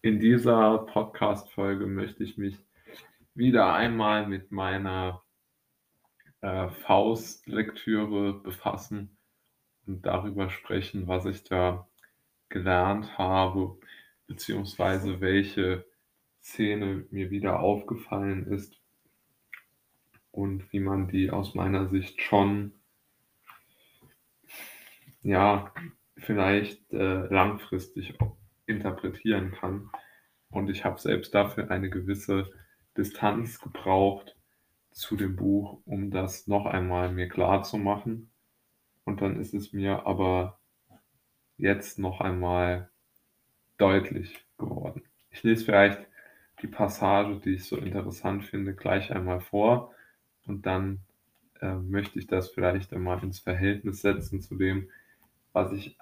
In dieser Podcast-Folge möchte ich mich wieder einmal mit meiner äh, Faust-Lektüre befassen und darüber sprechen, was ich da gelernt habe, beziehungsweise welche Szene mir wieder aufgefallen ist und wie man die aus meiner Sicht schon ja vielleicht äh, langfristig interpretieren kann. Und ich habe selbst dafür eine gewisse Distanz gebraucht zu dem Buch, um das noch einmal mir klar zu machen. Und dann ist es mir aber jetzt noch einmal deutlich geworden. Ich lese vielleicht die Passage, die ich so interessant finde, gleich einmal vor und dann äh, möchte ich das vielleicht einmal ins Verhältnis setzen zu dem, was ich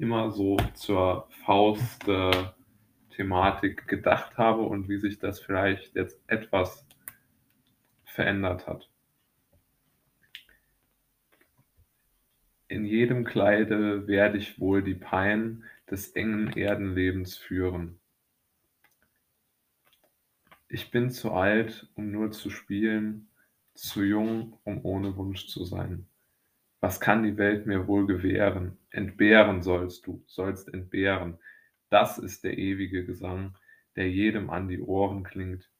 immer so zur Faust-Thematik gedacht habe und wie sich das vielleicht jetzt etwas verändert hat. In jedem Kleide werde ich wohl die Pein des engen Erdenlebens führen. Ich bin zu alt, um nur zu spielen, zu jung, um ohne Wunsch zu sein. Was kann die Welt mir wohl gewähren? Entbehren sollst du, sollst entbehren. Das ist der ewige Gesang, der jedem an die Ohren klingt,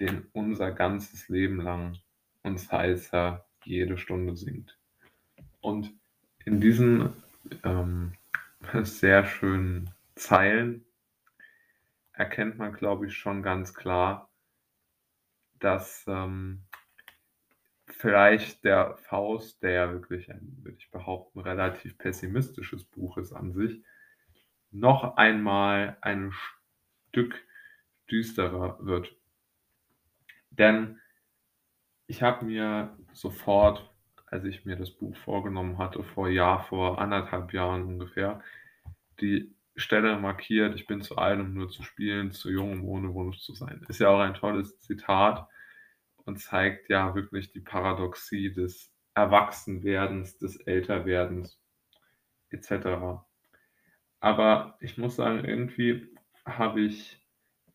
den unser ganzes Leben lang uns heißer jede Stunde singt. Und in diesen ähm, sehr schönen Zeilen erkennt man, glaube ich, schon ganz klar, dass ähm, vielleicht der Faust, der ja wirklich ein, würde ich behaupten, relativ pessimistisches Buch ist an sich, noch einmal ein Stück düsterer wird. Denn ich habe mir sofort, als ich mir das Buch vorgenommen hatte, vor Jahr, vor anderthalb Jahren ungefähr, die Stelle markiert, ich bin zu alt, um nur zu spielen, zu jung, um ohne Wunsch zu sein. Ist ja auch ein tolles Zitat und zeigt ja wirklich die Paradoxie des Erwachsenwerdens, des Älterwerdens etc. Aber ich muss sagen, irgendwie habe ich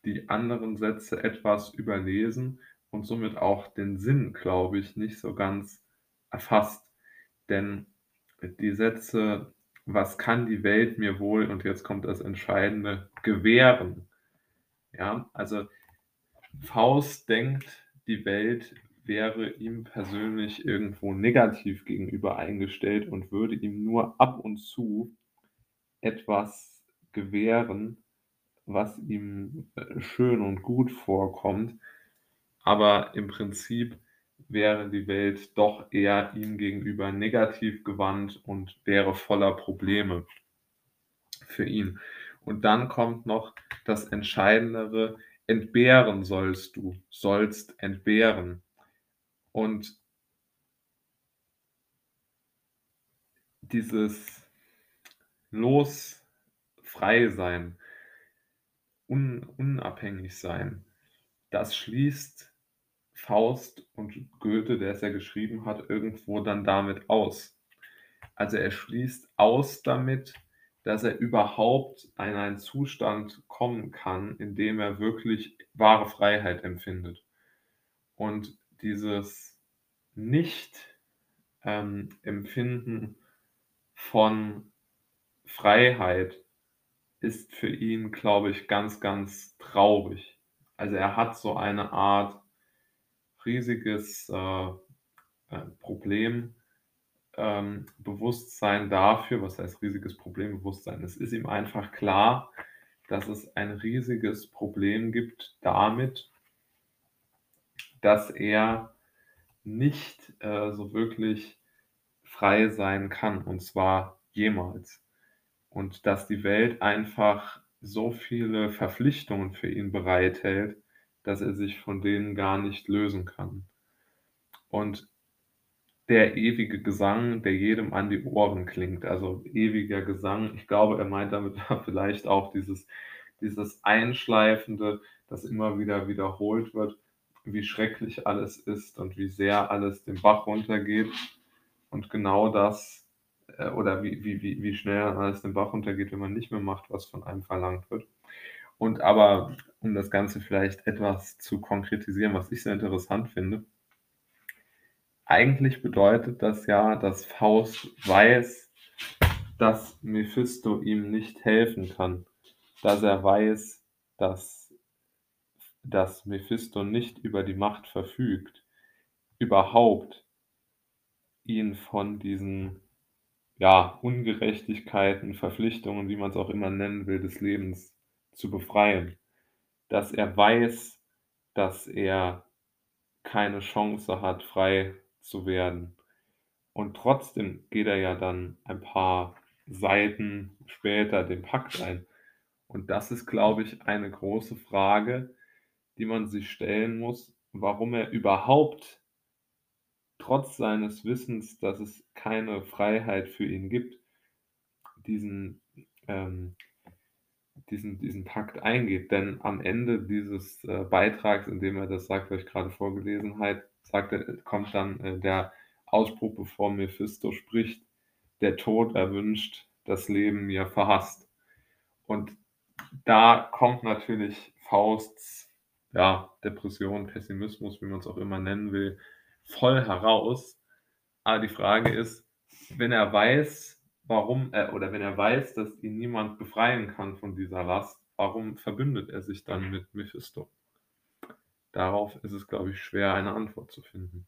die anderen Sätze etwas überlesen und somit auch den Sinn, glaube ich, nicht so ganz erfasst. Denn die Sätze, was kann die Welt mir wohl, und jetzt kommt das Entscheidende, gewähren. Ja, also Faust denkt, die Welt wäre ihm persönlich irgendwo negativ gegenüber eingestellt und würde ihm nur ab und zu etwas gewähren, was ihm äh, schön und gut vorkommt. Aber im Prinzip wäre die Welt doch eher ihm gegenüber negativ gewandt und wäre voller Probleme für ihn. Und dann kommt noch das Entscheidendere, entbehren sollst du, sollst entbehren. Und dieses Los, frei sein, un, unabhängig sein, das schließt Faust und Goethe, der es ja geschrieben hat, irgendwo dann damit aus. Also er schließt aus damit, dass er überhaupt in einen Zustand kommen kann, in dem er wirklich wahre Freiheit empfindet. Und dieses Nicht-Empfinden ähm, von Freiheit ist für ihn, glaube ich, ganz, ganz traurig. Also er hat so eine Art riesiges äh, äh Problem, ähm, Bewusstsein dafür, was heißt riesiges Problembewusstsein? Es ist ihm einfach klar, dass es ein riesiges Problem gibt damit, dass er nicht äh, so wirklich frei sein kann, und zwar jemals. Und dass die Welt einfach so viele Verpflichtungen für ihn bereithält, dass er sich von denen gar nicht lösen kann. Und der ewige Gesang, der jedem an die Ohren klingt. Also ewiger Gesang. Ich glaube, er meint damit vielleicht auch dieses, dieses Einschleifende, das immer wieder wiederholt wird, wie schrecklich alles ist und wie sehr alles den Bach runtergeht. Und genau das, äh, oder wie, wie, wie, wie schnell alles den Bach runtergeht, wenn man nicht mehr macht, was von einem verlangt wird. Und aber, um das Ganze vielleicht etwas zu konkretisieren, was ich sehr interessant finde. Eigentlich bedeutet das ja, dass Faust weiß, dass Mephisto ihm nicht helfen kann, dass er weiß, dass, dass Mephisto nicht über die Macht verfügt, überhaupt ihn von diesen ja, Ungerechtigkeiten, Verpflichtungen, wie man es auch immer nennen will, des Lebens zu befreien. Dass er weiß, dass er keine Chance hat, frei zu werden. Und trotzdem geht er ja dann ein paar Seiten später den Pakt ein. Und das ist, glaube ich, eine große Frage, die man sich stellen muss, warum er überhaupt trotz seines Wissens, dass es keine Freiheit für ihn gibt, diesen, ähm, diesen, diesen Pakt eingeht. Denn am Ende dieses äh, Beitrags, in dem er das sagt, was ich gerade vorgelesen habe, sagt er, kommt dann äh, der Ausspruch, bevor Mephisto spricht, der Tod erwünscht, das Leben mir verhasst. Und da kommt natürlich Fausts ja, Depression, Pessimismus, wie man es auch immer nennen will, voll heraus. Aber die Frage ist, wenn er weiß, warum er, oder wenn er weiß, dass ihn niemand befreien kann von dieser Last, warum verbündet er sich dann mit Mephisto? Darauf ist es, glaube ich, schwer, eine Antwort zu finden.